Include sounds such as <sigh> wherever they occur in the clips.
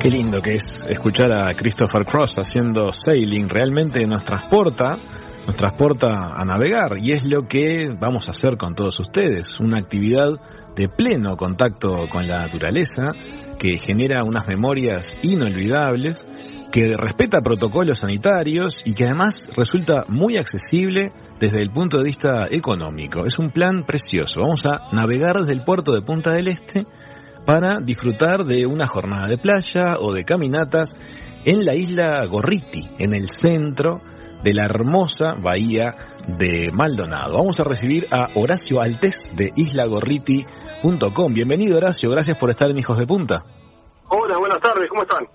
Qué lindo que es escuchar a Christopher Cross haciendo sailing. Realmente nos transporta, nos transporta a navegar y es lo que vamos a hacer con todos ustedes. Una actividad de pleno contacto con la naturaleza que genera unas memorias inolvidables, que respeta protocolos sanitarios y que además resulta muy accesible desde el punto de vista económico. Es un plan precioso. Vamos a navegar desde el puerto de Punta del Este para disfrutar de una jornada de playa o de caminatas en la isla Gorriti, en el centro de la hermosa bahía de Maldonado. Vamos a recibir a Horacio Altés de islagorriti.com. Bienvenido Horacio, gracias por estar en Hijos de Punta. Hola, buenas tardes, ¿cómo están?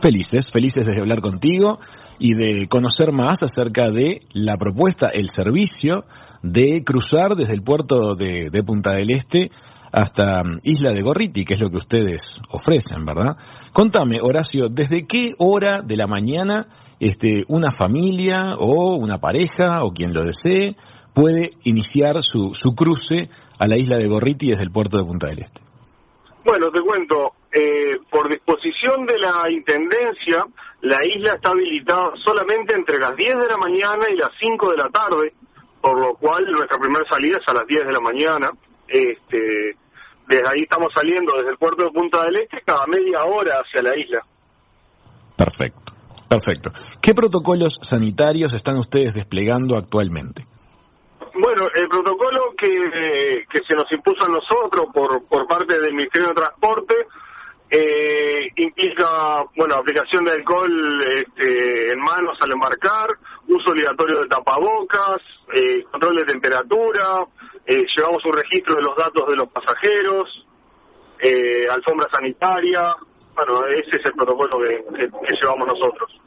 Felices, felices de hablar contigo y de conocer más acerca de la propuesta, el servicio de cruzar desde el puerto de, de Punta del Este hasta mm, Isla de Gorriti, que es lo que ustedes ofrecen, ¿verdad? Contame, Horacio, ¿desde qué hora de la mañana este, una familia o una pareja o quien lo desee puede iniciar su, su cruce a la isla de Gorriti desde el puerto de Punta del Este? Bueno, te cuento, eh, por disposición de la Intendencia, la isla está habilitada solamente entre las 10 de la mañana y las 5 de la tarde, por lo cual nuestra primera salida es a las 10 de la mañana. Este, desde ahí estamos saliendo desde el puerto de Punta del Este cada media hora hacia la isla. Perfecto, perfecto. ¿Qué protocolos sanitarios están ustedes desplegando actualmente? Bueno, el protocolo que, que se nos impuso a nosotros por, por parte del Ministerio de Transporte eh, implica, bueno, aplicación de alcohol este, en manos al embarcar, uso obligatorio de tapabocas, eh, control de temperatura, eh, llevamos un registro de los datos de los pasajeros, eh, alfombra sanitaria, bueno, ese es el protocolo que, que llevamos nosotros.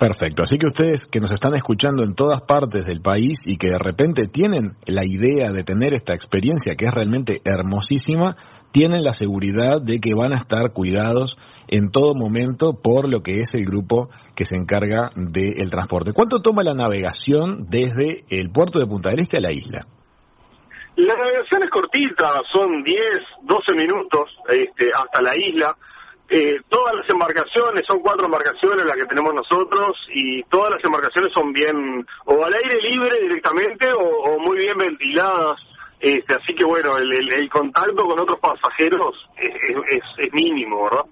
Perfecto, así que ustedes que nos están escuchando en todas partes del país y que de repente tienen la idea de tener esta experiencia que es realmente hermosísima, tienen la seguridad de que van a estar cuidados en todo momento por lo que es el grupo que se encarga del transporte. ¿Cuánto toma la navegación desde el puerto de Punta del Este a la isla? La navegación es cortita, son 10, 12 minutos este, hasta la isla. Eh, todas las embarcaciones, son cuatro embarcaciones las que tenemos nosotros y todas las embarcaciones son bien o al aire libre directamente o, muy bien ventiladas. Este, así que bueno, el, contacto con otros pasajeros es, es, mínimo, ¿verdad?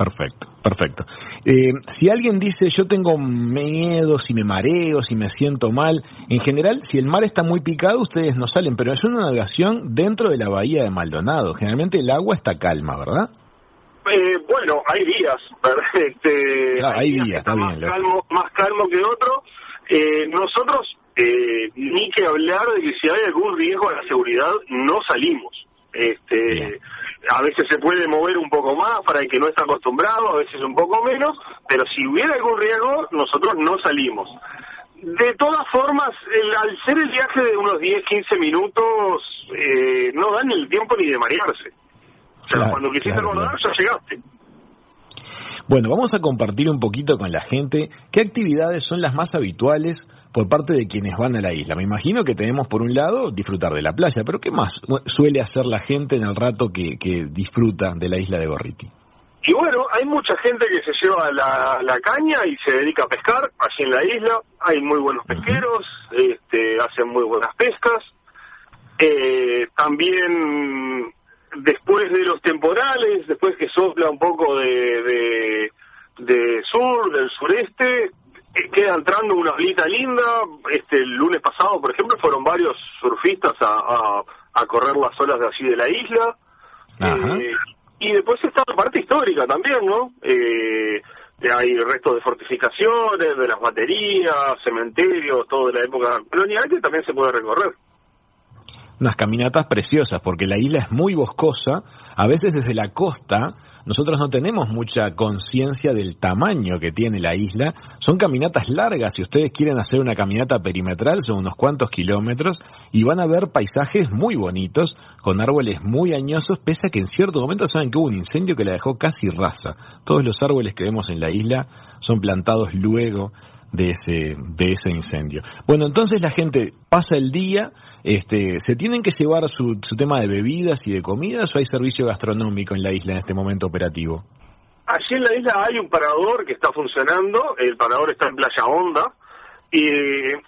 Perfecto, perfecto. Eh, si alguien dice yo tengo miedo, si me mareo, si me siento mal, en general, si el mar está muy picado, ustedes no salen, pero es una navegación dentro de la bahía de Maldonado. Generalmente el agua está calma, ¿verdad? Eh, bueno, hay días, <laughs> este, hay, días, está más bien. Calmo, más calmo que otro. Eh, nosotros, eh, ni que hablar de que si hay algún riesgo a la seguridad, no salimos. Este, a veces se puede mover un poco más para el que no está acostumbrado, a veces un poco menos, pero si hubiera algún riesgo, nosotros no salimos. De todas formas, el, al ser el viaje de unos 10, 15 minutos, eh, no dan el tiempo ni de marearse cuando quisiste acordar, ya llegaste. Bueno, vamos a compartir un poquito con la gente qué actividades son las más habituales por parte de quienes van a la isla. Me imagino que tenemos por un lado disfrutar de la playa, pero ¿qué más suele hacer la gente en el rato que, que disfruta de la isla de Gorriti? Y bueno, hay mucha gente que se lleva la, caña y se dedica a pescar allí en la isla. Hay muy buenos pesqueros, este, hacen muy buenas pescas. Eh, también después de los temporales, después que sopla un poco de, de, sur, del sureste, eh, queda entrando una olita linda. Este el lunes pasado, por ejemplo, fueron varios surfistas a, a, correr las olas de allí de la isla. Eh, y después está la parte histórica también, ¿no? Eh, hay restos de fortificaciones, de las baterías, cementerios, todo de la época colonial que también se puede recorrer unas caminatas preciosas, porque la isla es muy boscosa. A veces desde la costa nosotros no tenemos mucha conciencia del tamaño que tiene la isla. Son caminatas largas, si ustedes quieren hacer una caminata perimetral son unos cuantos kilómetros y van a ver paisajes muy bonitos, con árboles muy añosos, pese a que en cierto momento saben que hubo un incendio que la dejó casi rasa. Todos los árboles que vemos en la isla son plantados luego de ese, de ese incendio. Bueno, entonces la gente pasa el día, este, ¿se tienen que llevar su, su tema de bebidas y de comidas o hay servicio gastronómico en la isla en este momento operativo? Allí en la isla hay un parador que está funcionando, el parador está en Playa Honda, y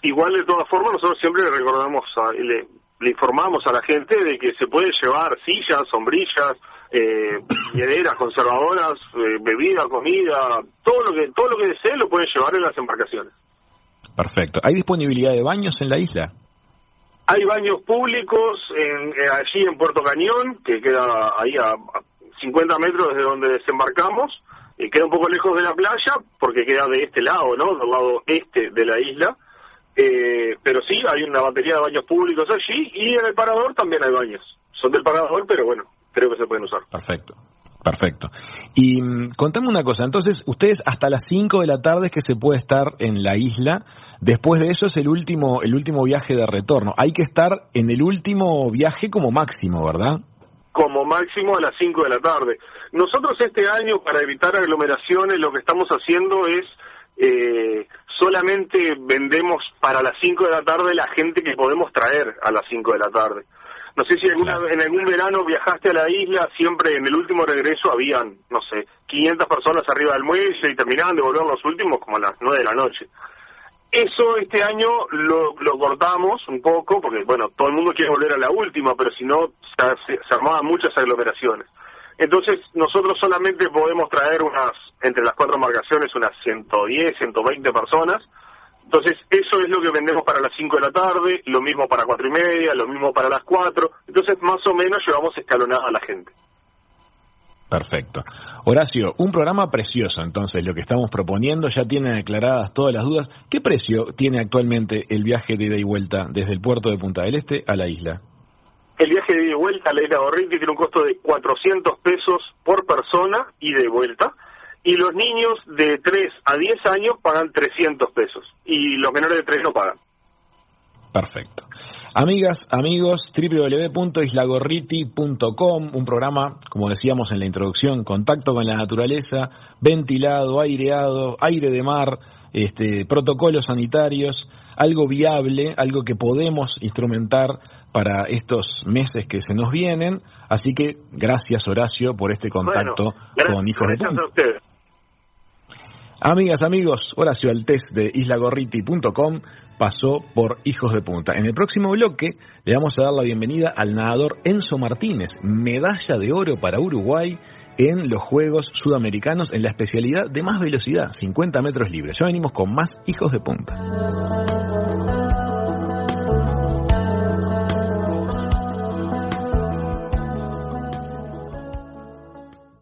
igual de todas formas nosotros siempre le recordamos, le, le informamos a la gente de que se puede llevar sillas, sombrillas, eh, <coughs> hieleras, conservadoras, eh, bebida, comida, todo lo que todo lo que desee lo pueden llevar en las embarcaciones. Perfecto. ¿Hay disponibilidad de baños en la isla? Hay baños públicos en, eh, allí en Puerto Cañón, que queda ahí a, 50 metros desde donde desembarcamos, y queda un poco lejos de la playa, porque queda de este lado, ¿no? Del lado este de la isla. Eh, pero sí, hay una batería de baños públicos allí, y en el parador también hay baños. Son del parador, pero bueno, creo que se pueden usar. Perfecto. Perfecto. Y mm, contame una cosa, entonces ustedes hasta las 5 de la tarde es que se puede estar en la isla, después de eso es el último, el último viaje de retorno. Hay que estar en el último viaje como máximo, ¿verdad? Como máximo a las 5 de la tarde. Nosotros este año, para evitar aglomeraciones, lo que estamos haciendo es eh, solamente vendemos para las 5 de la tarde la gente que podemos traer a las 5 de la tarde. No sé si alguna, en algún verano viajaste a la isla, siempre en el último regreso habían, no sé, 500 personas arriba del muelle y terminaban de volver los últimos como a las 9 de la noche. Eso este año lo, lo cortamos un poco, porque bueno, todo el mundo quiere volver a la última, pero si no, se, se armaban muchas aglomeraciones. Entonces, nosotros solamente podemos traer unas, entre las cuatro embarcaciones, unas 110, 120 personas, entonces, eso es lo que vendemos para las 5 de la tarde, lo mismo para cuatro y media, lo mismo para las 4. Entonces, más o menos llevamos escalonada a la gente. Perfecto. Horacio, un programa precioso, entonces, lo que estamos proponiendo, ya tienen aclaradas todas las dudas. ¿Qué precio tiene actualmente el viaje de ida y vuelta desde el puerto de Punta del Este a la isla? El viaje de vuelta a la isla Gorriti tiene un costo de 400 pesos por persona y de vuelta y los niños de 3 a 10 años pagan 300 pesos y los menores de 3 no pagan. Perfecto. Amigas, amigos, www.islagorriti.com, un programa, como decíamos en la introducción, contacto con la naturaleza, ventilado, aireado, aire de mar, este, protocolos sanitarios, algo viable, algo que podemos instrumentar para estos meses que se nos vienen. Así que gracias Horacio por este contacto con Hijos de Punta. Amigas, amigos, Horacio Altés de islagorriti.com pasó por Hijos de Punta. En el próximo bloque le vamos a dar la bienvenida al nadador Enzo Martínez, medalla de oro para Uruguay en los Juegos Sudamericanos en la especialidad de más velocidad, 50 metros libres. Ya venimos con más Hijos de Punta.